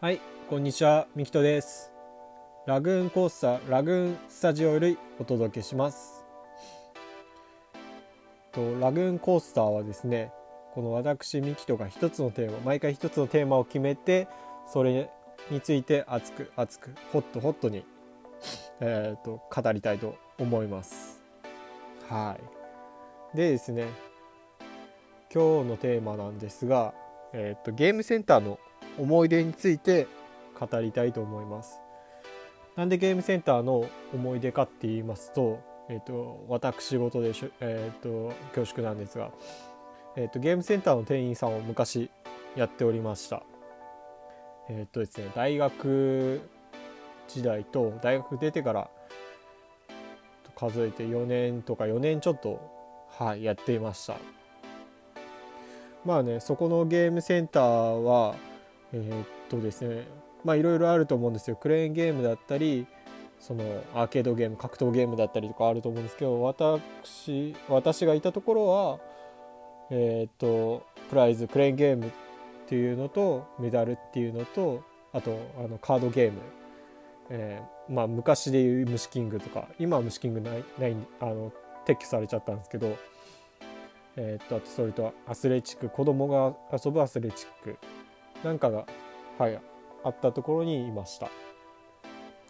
はい、こんにちは、みきとです。ラグーンコースター、ラグーンスタジオよりお届けします。とラグーンコースターはですね、この私ミキトが一つのテーマ、毎回一つのテーマを決めて、それについて熱く熱く、ホットホットに、えー、と語りたいと思います。はい。でですね、今日のテーマなんですが、えー、とゲームセンターの思い出について語りたいと思います。なんでゲームセンターの思い出かって言いますと、えっ、と私事でしょえっ、と恐縮なんですが、えっ、とゲームセンターの店員さんを昔やっておりました。えっ、とですね大学時代と大学出てから数えて4年とか4年ちょっとはいやっていました。まあねそこのゲームセンターはえーっとですねまあいろいろあると思うんですよ。クレーンゲームだったりそのアーケードゲーム格闘ゲームだったりとかあると思うんですけど私私がいたところはえーっとプライズクレーンゲームっていうのとメダルっていうのとあとあのカードゲーム、えーまあ昔でいう虫キングとか今は虫キングないないあの撤去されちゃったんですけどえーっとあとそれとアスレチック子供が遊ぶアスレチックなんかが、はい、あったところにいました。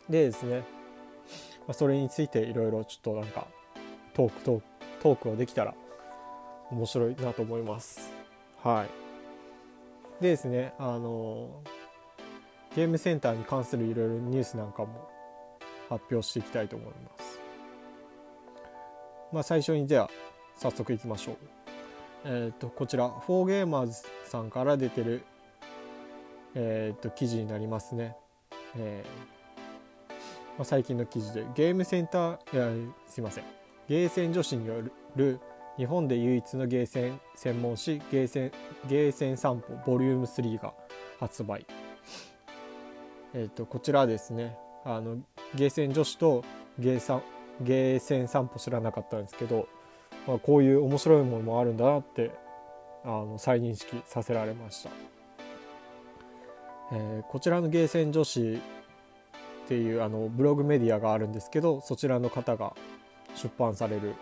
でですね、ま、それについていろいろちょっとなんかトークトークトークをできたら面白いなと思います。はい。でですね、あのゲームセンターに関するいろいろニュースなんかも発表していきたいと思います。まあ最初にでは早速いきましょう。えっ、とこちらフォーゲーマーズさんから出てるえー、と記事になりますね。えーまあ、最近の記事でゲームセンターいやすいませんゲーセン女子による日本で唯一のゲーセン専門誌ゲーセンゲーセン散歩ボリューム3が発売。えー、とこちらですねあのゲーセン女子とゲーサンゲーセン散歩知らなかったんですけど、まあ、こういう面白いものもあるんだなってあの再認識させられました。えーこちらのゲーセン女子っていうあのブログメディアがあるんですけどそちらの方が出版される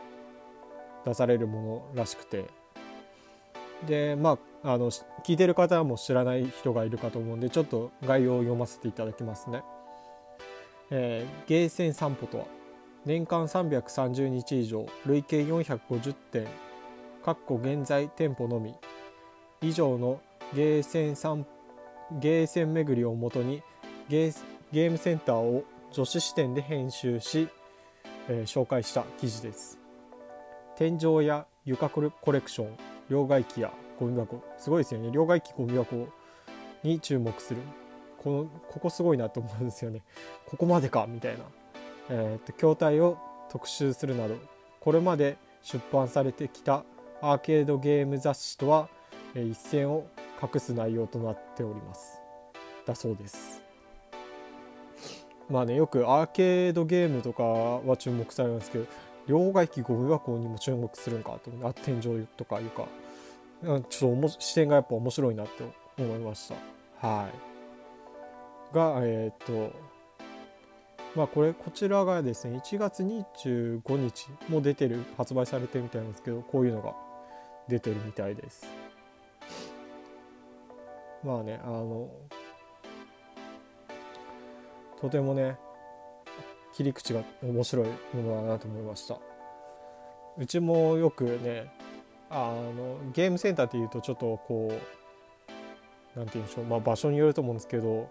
出されるものらしくてでまああの聞いてる方も知らない人がいるかと思うんでちょっと概要を読ませていただきますね。えーゲーセン散歩とは年間330日以上累計450店かっこ現在店舗のみ以上のゲーセン散歩ゲーセン巡りをもとにゲーゲームセンターを女子視点で編集し、えー紹介した記事です。天井や床コレクション両替機やゴミ箱すごいですよね。両替機ゴミ箱に注目する。このここすごいなと思うんですよね。ここまでかみたいな、えーと筐体を特集するなどこれまで出版されてきたアーケードゲーム雑誌とは、一線を隠す内容となっております。だそうです。まあねよくアーケードゲームとかは注目されますけど両替機ゴミ箱にも注目するんかと天井とかいうかちょっとおも視点がやっぱ面白いなって思いました。はい。がえーっとまあこれこちらがですね1月25日も出てる発売されてるみたいなんですけどこういうのが出てるみたいです。まあねあのとてもね切り口が面白いものだなと思いましたうちもよくねあのゲームセンターっていうとちょっとこうなんて言うんでしょう、まあ、場所によると思うんですけど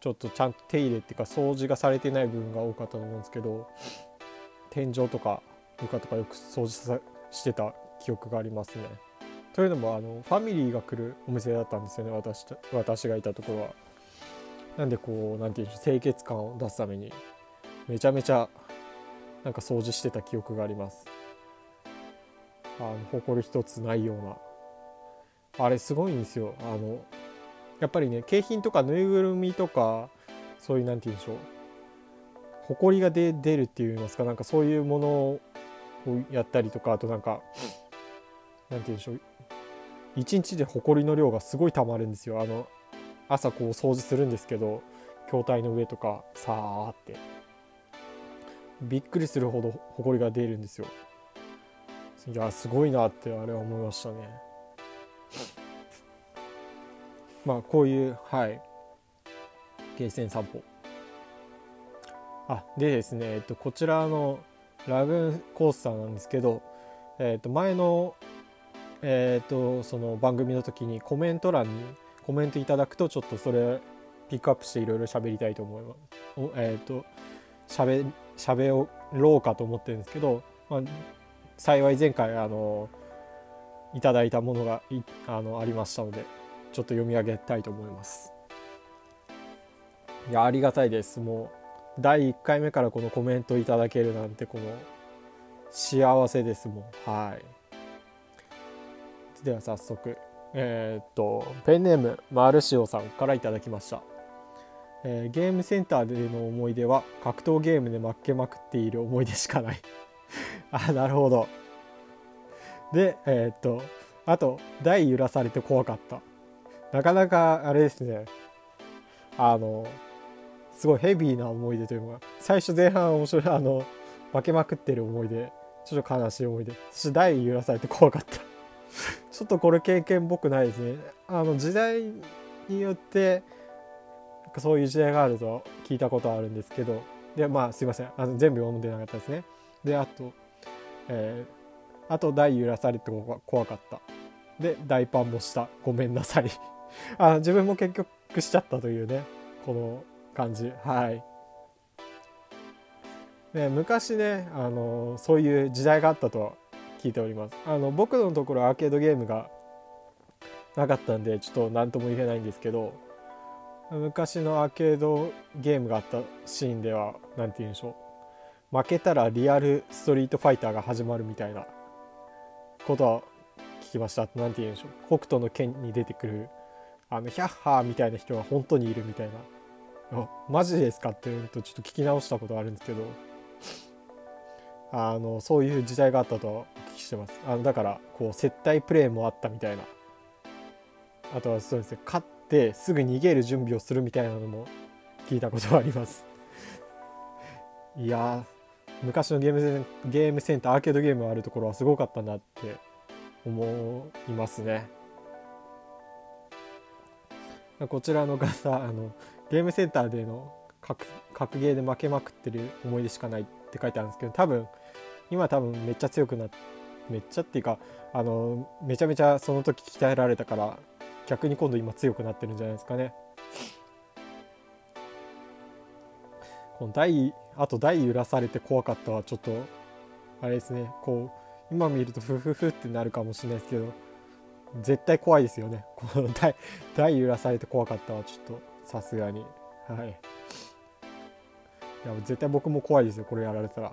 ちょっとちゃんと手入れっていうか掃除がされてない部分が多かったと思うんですけど天井とか床とかよく掃除してた記憶がありますね。というのもあのファミリーが来るお店だったんですよね私と私がいたところは。なんでこうなんていうんでしょう清潔感を出すためにめちゃめちゃなんか掃除してた記憶があります。あの埃一つないようなあれすごいんですよ。あのやっぱりね景品とかぬいぐるみとかそういうなんて言うんでしょう埃が出出るっていいますかなんかそういうものをやったりとかあとなんかなんて言うんでしょう一日で埃の量がすごい溜まるんですよ。あの朝こう掃除するんですけど筐体の上とかさーって。びっくりするほどほこりが出るんですよ。いやすごいなってあれは思いましたね。まあこういうはい。ゲーセン散歩。あでですね、えっと、こちらのラグーンコースターなんですけど、えっと、前のえっとその番組の時にコメント欄にコメントいただくとちょっとそれピックアップしていろいろ喋りたいと思います。えっと喋喋ろうかと思ってるんですけど、まあ、幸い前回あのいただいたものがあのありましたのでちょっと読み上げたいと思います。いやありがたいです。もう第1回目からこのコメントいただけるなんてこの幸せです。もんはい。では早速えー、っとペンネームマルシオさんからいただきました。えー、ゲームセンターでの思い出は格闘ゲームで負けまくっている思い出しかない。あなるほど。でえー、っとあと台揺らされて怖かった。なかなかあれですね。あのすごいヘビーな思い出というか最初前半面白いあの負けまくってる思い出。ちょっと悲しい思い出。そして台揺らされて怖かった。ちょっとこれ経験っぽくないですね。あの時代によってそういう時代があると聞いたことあるんですけど。でまあすいません。あの全部読んでなかったですね。であと、えー、あと台揺らされて怖かった。で大パンもした。ごめんなさい。あ自分も結局しちゃったというね。この感じ。はい。ね昔ねあのそういう時代があったと聞いております。あの僕のところアーケードゲームがなかったんでちょっと何とも言えないんですけど昔のアーケードゲームがあったシーンでは何て言うんでしょう。負けたらリアルストリートファイターが始まるみたいなことは聞きました。何て言うんでしょう。北斗の剣に出てくるあのヒャッハーみたいな人が本当にいるみたいな。マジですかって言うとちょっと聞き直したことあるんですけど。あのそういう時代があったとお聞きしてます。あのだからこう接待プレイもあったみたいな。あとはそうですね勝ってすぐ逃げる準備をするみたいなのも聞いたことがあります。いや昔のゲームゲームセンターアーケードゲームあるところはすごかったなって思いますね。こちらの方あのゲームセンターでの格格ゲーで負けまくってる思い出しかないって書いてあるんですけど多分今多分めっちゃ強くなっめっちゃっていうかあのめちゃめちゃその時鍛えられたから逆に今度今強くなってるんじゃないですかね。この台あと台揺らされて怖かったはちょっとあれですね。こう今見るとフフフってなるかもしれないですけど絶対怖いですよね。この台台揺らされて怖かったはちょっとさすがに。はい。いや絶対僕も怖いですよこれやられたら。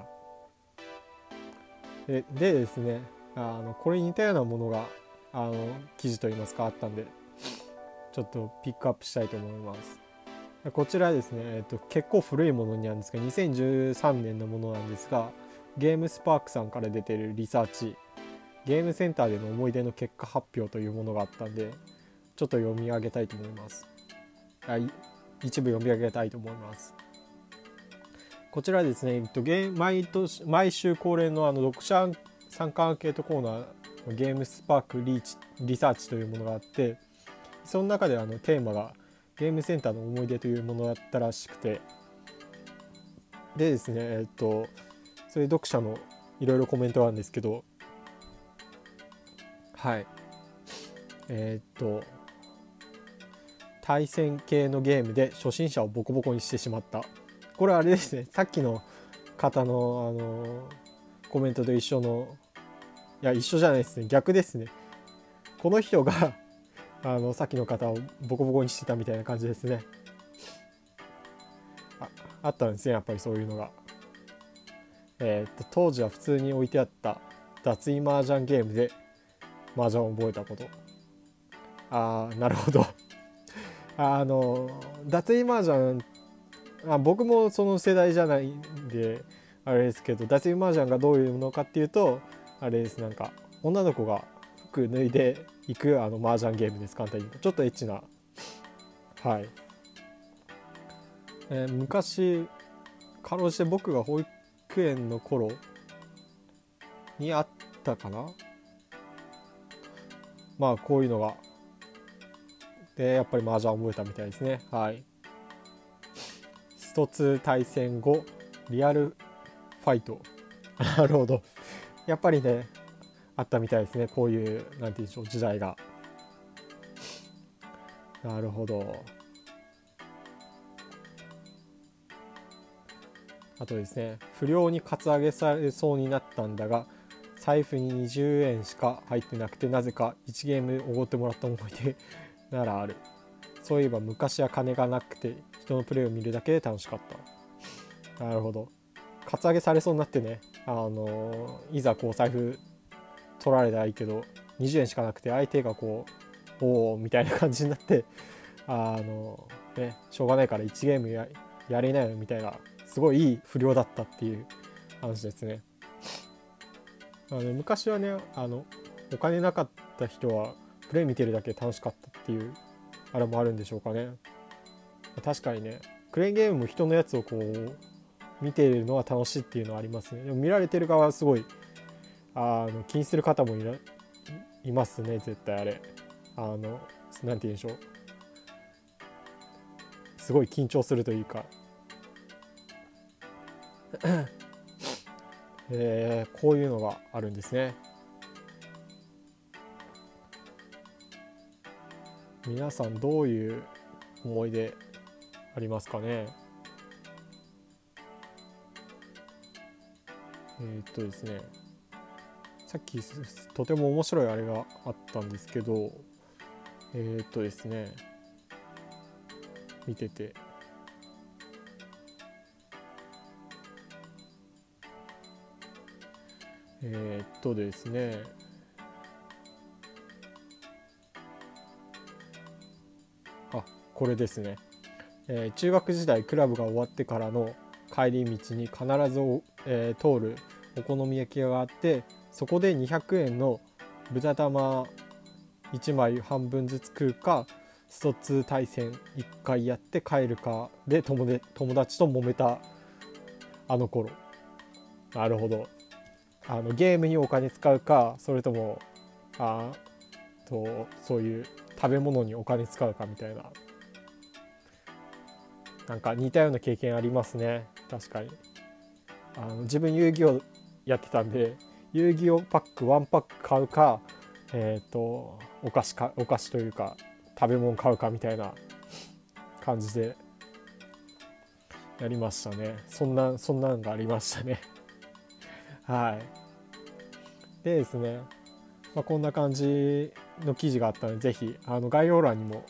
ででですねあのこれに似たようなものがあの記事といいますかあったんでちょっとピックアップしたいと思います。こちらですね、えっと、結構古いものになるんですが2013年のものなんですがゲームスパークさんから出てるリサーチゲームセンターでの思い出の結果発表というものがあったんでちょっと読み上げたいと思います。一部読み上げたいと思います。こちらですね、えっと、ゲ毎年毎週恒例のあの読者参加アンケートコーナーゲームスパークリーチリサーチというものがあってその中であのテーマがゲームセンターの思い出というものだったらしくてでですねえっとそれ読者のいろいろコメントなんですけどはい。え、っと対戦系のゲームで初心者をボコボコにしてしまった。これあれですね。さっきの方のあのコメントと一緒のいや一緒じゃないですね。逆ですね。この人が あのさっきの方をボコボコにしてたみたいな感じですね。ああったんですねやっぱりそういうのが。えー、っと当時は普通に置いてあった脱衣麻雀ゲームで麻雀を覚えたこと。ああなるほど。あの脱衣麻雀あ僕もその世代じゃないんであれですけど脱衣麻雀がどういうものかっていうとあれですなんか女の子が服脱いでいくあの麻雀ゲームです簡単にちょっとエッチな。はい、えー昔かろうじて僕が保育園の頃にあったかな？まあこういうのが。でやっぱり麻雀覚えたみたいですね。はい。スト2対戦後リアルファイト。なるほど。やっぱりねあったみたいですね。こういうなんて言うんでしょう時代が。なるほど。あとですね不良にカツアゲされそうになったんだが財布に20円しか入ってなくてなぜか1ゲームおごってもらった思い出ならある。そういえば昔は金がなくて人のプレーを見るだけで楽しかった。なるほど。カツアゲされそうになってね。あのいざこう財布取られたらいいけど20円しかなくて相手がこうおおみたいな感じになってあのねしょうがないから1ゲームややれないよみたいなすごいいい不良だったっていう話ですね。あの昔はねあのお金なかった人はプレイ見てるだけ楽しかったっていうあれもあるんでしょうかね。確かにね。クレーンゲームも人のやつをこう見てるのは楽しいっていうのはありますね。でも見られてる側はすごいあの気にする方もいらいますね絶対あれ。あのなんて言うんでしょう。すごい緊張するというか。えー、こういうのがあるんですね。皆さんどういう思い出ありますかね。えー、っとですね。さっきとても面白いあれがあったんですけどえー、っとですね。見てて。えー、っとですね。あこれですね、えー、中学時代クラブが終わってからの帰り道に必ず、えー、通るお好み焼き屋があってそこで200円の豚玉1枚半分ずつ食うかスト2対戦1回やって帰るかで友で友達と揉めたあの頃。なるほど。あのゲームにお金使うかそれともあとそういう食べ物にお金使うかみたいな。なんか似たような経験ありますね。確かに。あの自分遊戯王やってたんで遊戯王パック1パック買うかえっ、ー、とお菓子かお菓子というか食べ物買うかみたいな 感じでやりましたね。そんなそんなんがありましたね。はい。でですね、まあ、こんな感じの記事があったので是非あの概要欄にも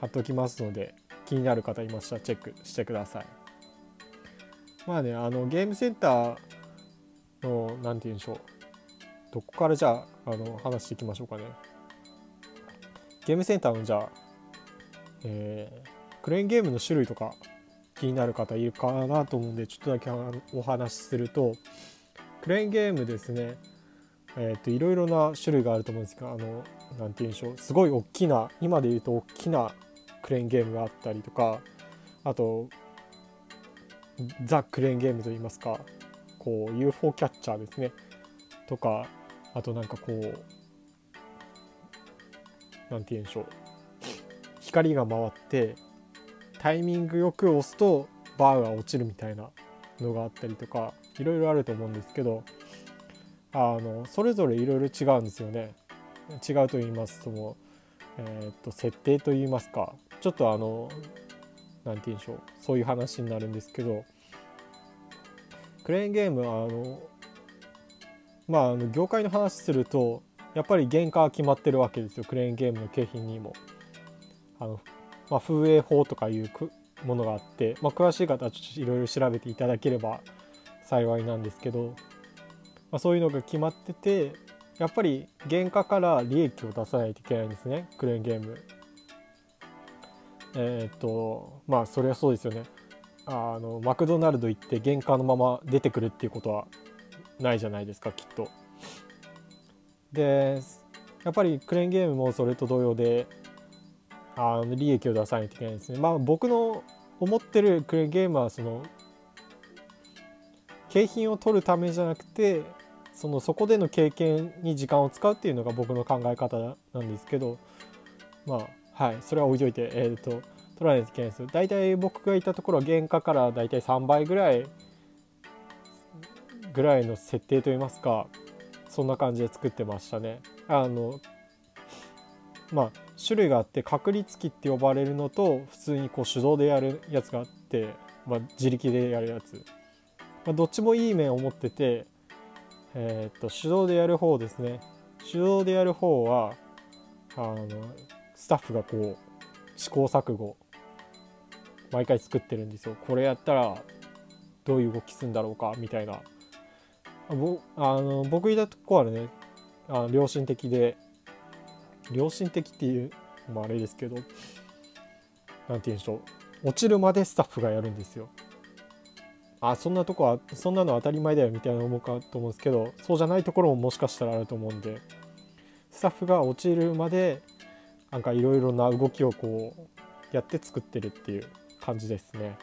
貼っておきますので気になる方いました。らチェックしてください。まあねあのゲームセンターの何て言うんでしょう。どこからじゃああの話していきましょうかね。ゲームセンターのじゃあ、えー、クレーンゲームの種類とか気になる方いるかなと思うんでちょっとだけお話しするとクレーンゲームですね。えっ、ー、といろいろな種類があると思うんですがあの何て言うんでしょう。すごい大きな今で言うと大きなクレーンゲームがあったりとかあとザ・クレーンゲームといいますかこう UFO キャッチャーですね。とかあとなんかこう何て言うんでしょう。光が回ってタイミングよく押すとバーが落ちるみたいなのがあったりとかいろいろあると思うんですけどあのそれぞれいろいろ違うんですよね。違うと言いますともえー、っと設定と言いますかちょっとあの何て言うんでしょうそういう話になるんですけどクレーンゲームあのまああの業界の話するとやっぱり原価は決まってるわけですよクレーンゲームの景品にも。あのまあ、風営法とかいうものがあって、まあ、詳しい方はちょっといろいろ調べていただければ幸いなんですけど、まあ、そういうのが決まっててやっぱり原価から利益を出さないといけないんですねクレーンゲーム。えー、っとまあそれはそうですよね。あのマクドナルド行って原価のまま出てくるっていうことはないじゃないですかきっと。でやっぱりクレーンゲームもそれと同様であの利益を出さないといけないですねまあ僕の思ってるクレーンゲームはその景品を取るためじゃなくてそのそこでの経験に時間を使うっていうのが僕の考え方なんですけどまあはいそれは置いといてえっ、ー、と取らないといけないです大体僕がいたところは原価から大体3倍ぐらいぐらいの設定といいますかそんな感じで作ってましたね。あのまあ種類があって確率機って呼ばれるのと普通にこう手動でやるやつがあって、まあ、自力でやるやつ、まあ、どっちもいい面を持ってて、えー、っと手動でやる方ですね。手動でやる方はあのスタッフがこう試行錯誤毎回作ってるんですよ。これやったらどういう動きするんだろうかみたいな。ぼあの僕いたとこはねあ良心的で良心的っていうのもあれですけど何て言うんでしょう。落ちるまでスタッフがやるんですよ。あそんなとこはそんなの当たり前だよみたいな思うかと思うんですけどそうじゃないところももしかしたらあると思うんでスタッフが落ちるまでなんかいろいろな動きをこうやって作ってるっていう感じですね。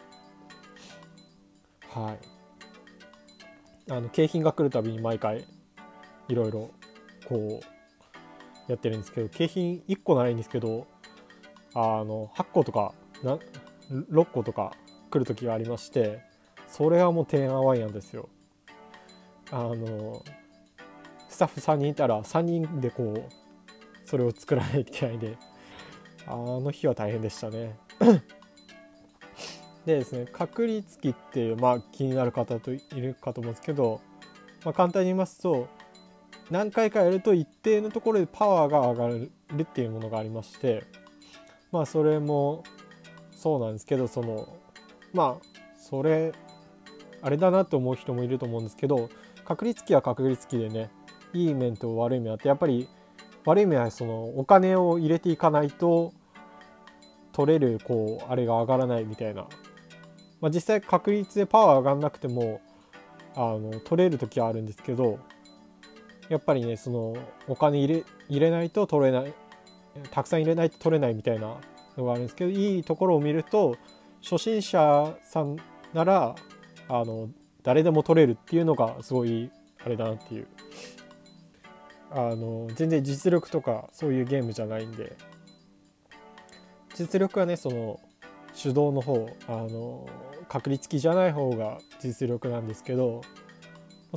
はい。あの景品が来るたびに毎回いろいろこうやってるんですけど景品1個ならいいんですけどあの8個とかな6個とか来る時がありましてそれはもうてんあわんやんですよ。あのスタッフ3人いたら3人でこうそれを作らないといけないんであの日は大変でしたね。でですね確率機っていうまあ気になる方といるかと思うんですけど、まあ、簡単に言いますと何回かやると一定のところでパワーが上がるっていうものがありましてまあそれもそうなんですけどそのまあそれあれだなって思う人もいると思うんですけど確率機は確率機でねいい面と悪い面あってやっぱり悪い面はそのお金を入れていかないと取れるこうあれが上がらないみたいな、まあ、実際確率でパワー上がんなくてもあの取れる時はあるんですけどやっぱりねそのお金入れ入れないと取れないたくさん入れないと取れないみたいなのがあるんですけどいいところを見ると初心者さんならあの誰でも取れるっていうのがすごいあれだなっていう。あの全然実力とかそういうゲームじゃないんで。実力はねその手動の方あの確率機じゃない方が実力なんですけど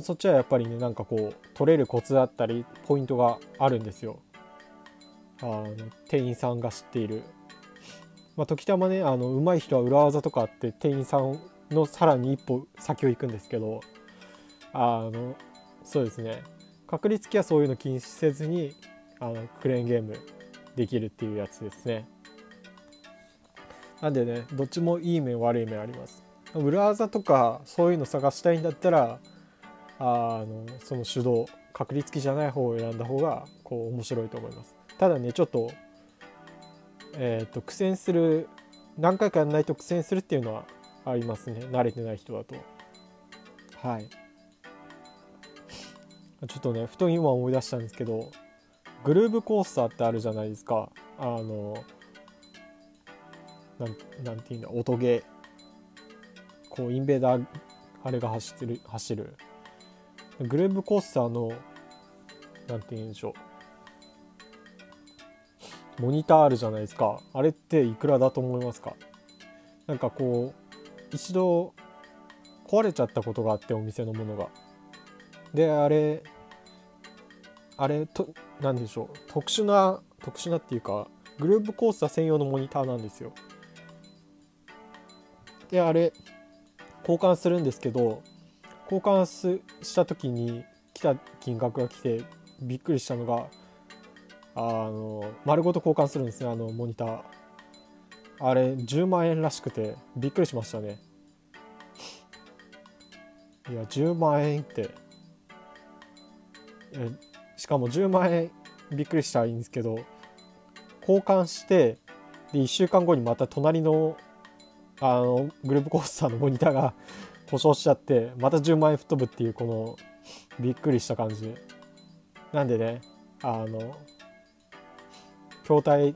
そっちはやっぱりねなんかこう取れるコツだったりポイントがあるんですよ。あの店員さんが知っている。まあ時たまねあの上手い人は裏技とかあって店員さんのさらに一歩先を行くんですけどあのそうですね。確率機はそういうの気にせずにあのクレーンゲームできるっていうやつですね。なんでねどっちもいい面悪い面あります。裏技とかそういうの探したいんだったらあのその手動確率機じゃない方を選んだ方がこう面白いと思います。ただねちょっとえっ、と苦戦する何回かやらないと苦戦するっていうのはありますね。慣れてない人だと。はい。ちょっとねふと今思い出したんですけどグルーブコースターってあるじゃないですか。あのなんなんていうんだ音ゲー。こうインベーダーあれが走ってる走る。グレーブコースターの何て言うんでしょう。モニターあるじゃないですか。あれっていくらだと思いますか？なんかこう一度壊れちゃったことがあってお店のものが。であれあれと何でしょう。特殊な特殊なっていうかグルーブコースター専用のモニターなんですよ。であれ交換するんですけど交換すした時に来た金額が来てびっくりしたのがあの丸ごと交換するんですねあのモニター。あれ10万円らしくてびっくりしましたね。いや10万円って。えしかも10万円びっくりしたらいいんですけど交換してで1週間後にまた隣のあのグループコースターのモニターが 故障しちゃってまた10万円吹っ飛ぶっていうこのびっくりした感じ。なんでねあの筐体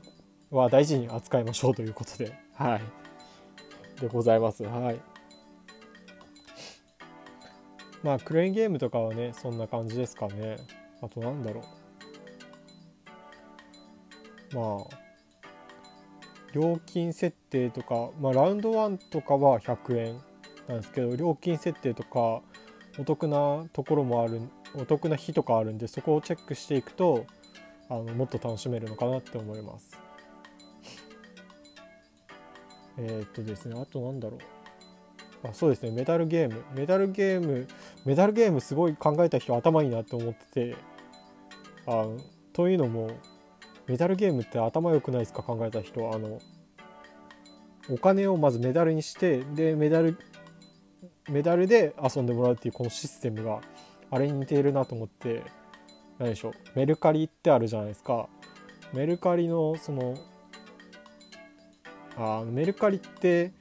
は大事に扱いましょうということではい。でございます。はい。まあクレーンゲームとかはねそんな感じですかね。あとなんだろう。まあ料金設定とか、まあ、ラウンド1とかは100円なんですけど料金設定とかお得なところもあるお得な日とかあるんでそこをチェックしていくとあのもっと楽しめるのかなって思います。え、っとですねあとなんだろう。あそうですねメダルゲーム。メダルゲームメダルゲームすごい考えた人頭いいなって思っててあというのもメダルゲームって頭良くないですか？考えた人あのお金をまずメダルにしてでメダルメダルで遊んでもらうっていうこのシステムがあれに似ているなと思って何でしょう？メルカリってあるじゃないですか。メルカリのそのあメルカリって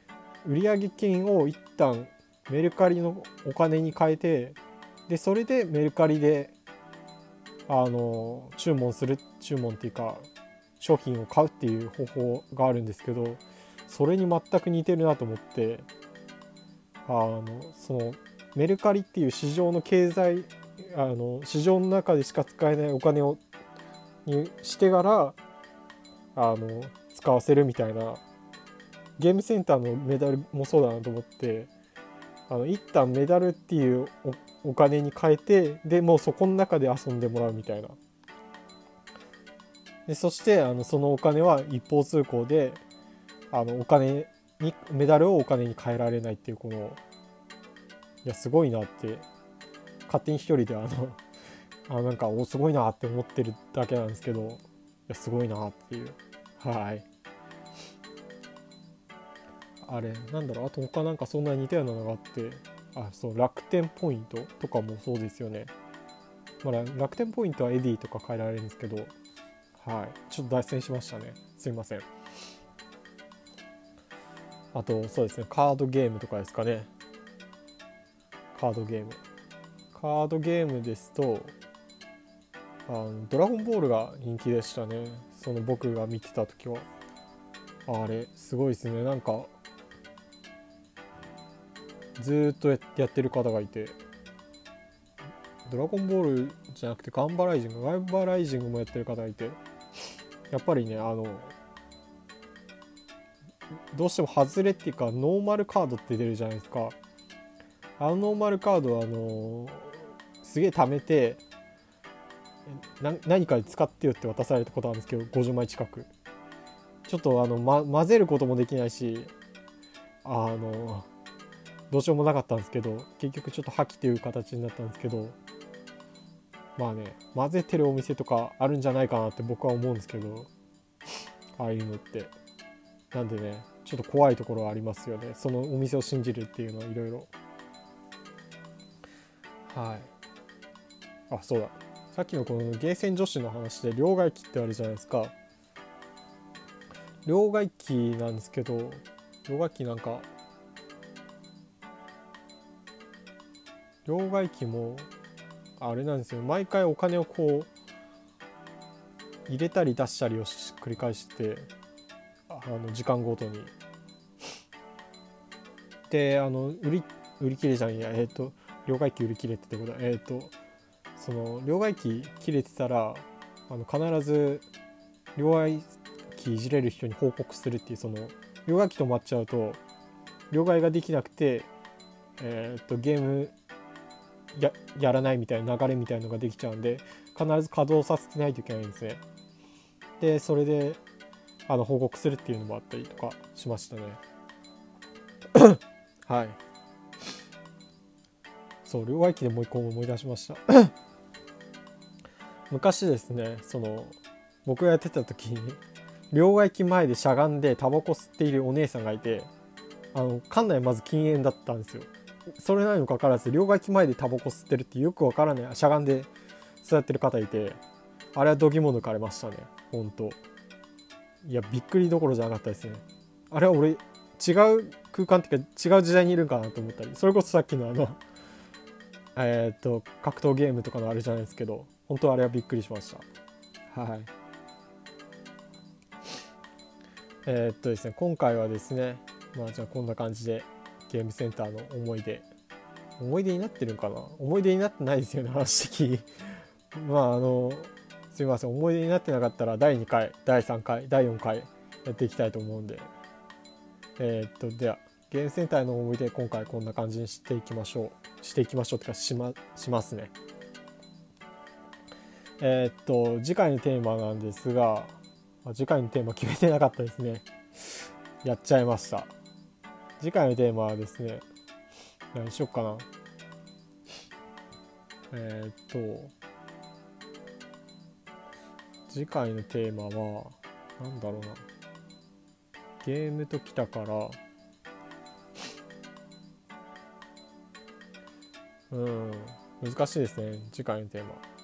売上金を一旦メルカリのお金に変えてでそれでメルカリであの注文する注文っていうか商品を買うっていう方法があるんですけどそれに全く似てるなと思ってあのそのメルカリっていう市場の経済あの市場の中でしか使えないお金をにしてからあの使わせるみたいなゲームセンターのメダルもそうだなと思ってあの一旦メダルっていうお金に変えてでもうそこの中で遊んでもらうみたいな。でそしてあのそのお金は一方通行であのお金にメダルをお金に変えられないっていうこのいやすごいなって勝手に一人であのあなんかおすごいなって思ってるだけなんですけどいやすごいなっていう。はい。あれなんだろう。あと他なんかそんな似たようなのがあって。あそう楽天ポイントとかもそうですよね、まあ、楽天ポイントはエディとか変えられるんですけどはい。ちょっと脱線しましたね。すいません。あとそうですね。カードゲームとかですかね。カードゲーム。カードゲームですとあのドラゴンボールが人気でしたね。その僕が見てた時は。あれすごいですね。なんかずっとやってる方がいて。ドラゴンボールじゃなくてガンバライジングガンバライジングもやってる方がいて。やっぱりねあのどうしても外れっていうかノーマルカードって出るじゃないですか。あのノーマルカードはあのすげえ貯めて何かで使ってよって渡されたことあるんですけど50枚近く。ちょっとあの、ま、混ぜることもできないしあのどうしようもなかったんですけど結局ちょっと破棄という形になったんですけどまあね混ぜてるお店とかあるんじゃないかなって僕は思うんですけどああいうのって。なんでねちょっと怖いところはありますよね。そのお店を信じるっていうのはいろいろはい。あそうだ。さっきのこのゲーセン女子の話で両替機ってあるじゃないですか。両替機なんですけど両替機なんか両替機もあれなんですよ。毎回お金をこう入れたり出したりを繰り返してあの時間ごとに。であの売り売り切れじゃんや。えっ、ー、と両替機売り切れてってことえっ、ー、とその両替機切れてたらあの必ず両替機いじれる人に報告するっていうその両替機止まっちゃうと両替ができなくてえっ、とゲームややらないみたいな流れみたいのができちゃうんで必ず稼働させてないといけないんですね。でそれであの報告するっていうのもあったりとかしましたね。はい。そう両替機でもう一個思い出しました 昔ですねその僕がやってた時に両替機前でしゃがんでタバコ吸っているお姉さんがいてあの館内まず禁煙だったんですよそれなにもかかわらず両替機前でタバコ吸ってるってよくわからないしゃがんで座ってる方いてあれは度肝抜かれましたねほんと。いやびっくりどころじゃなかったですね。あれは俺違う空間っていうか違う時代にいるんかなと思ったりそれこそさっきのあのえっ、と格闘ゲームとかのあれじゃないですけど本当あれはびっくりしました。はい。えー、っとですね今回はですねまあじゃあこんな感じでゲームセンターの思い出。思い出になってるんかな？思い出になってないですよね話的 まああのすいません。思い出になってなかったら第2回第3回第4回やっていきたいと思うんで。えー、っとではゲームセンターの思い出今回こんな感じにしていきましょう。していきましょうってかしましますね。えー、っと次回のテーマなんですが次回のテーマ決めてなかったですね。やっちゃいました。次回のテーマはですね何しよっかな。えー、っと次回のテーマは何だろうな。ゲームときたから。うん難しいですね次回のテーマ。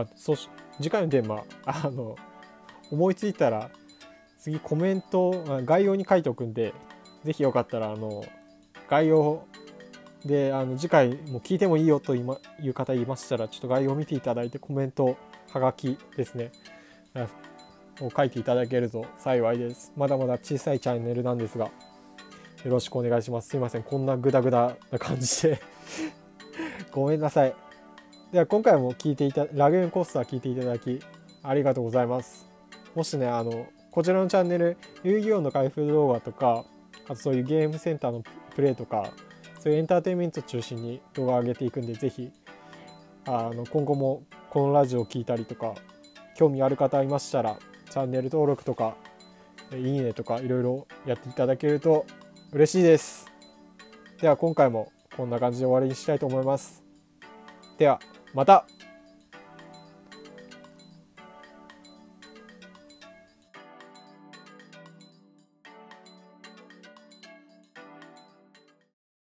まあそし次回のテーマあの思いついたら次コメント概要に書いておくんで是非よかったらあの概要であの次回も聞いてもいいよという方いましたらちょっと概要を見ていただいてコメントはがきですね。を書いていただけると幸いです。まだまだ小さいチャンネルなんですがよろしくお願いします。すいません。こんなグダグダな感じで。ごめんなさい。では今回も聞いていたラグーンコースター聞いていただきありがとうございます。もしねあのこちらのチャンネル遊戯王の開封動画とかあとそういうゲームセンターのプレイとかそういうエンターテインメント中心に動画を上げていくんで是非あの今後もこのラジオを聴いたりとか興味ある方いましたらチャンネル登録とかいいねとかいろいろやっていただけると嬉しいです。では今回もこんな感じで終わりにしたいと思います。では。また。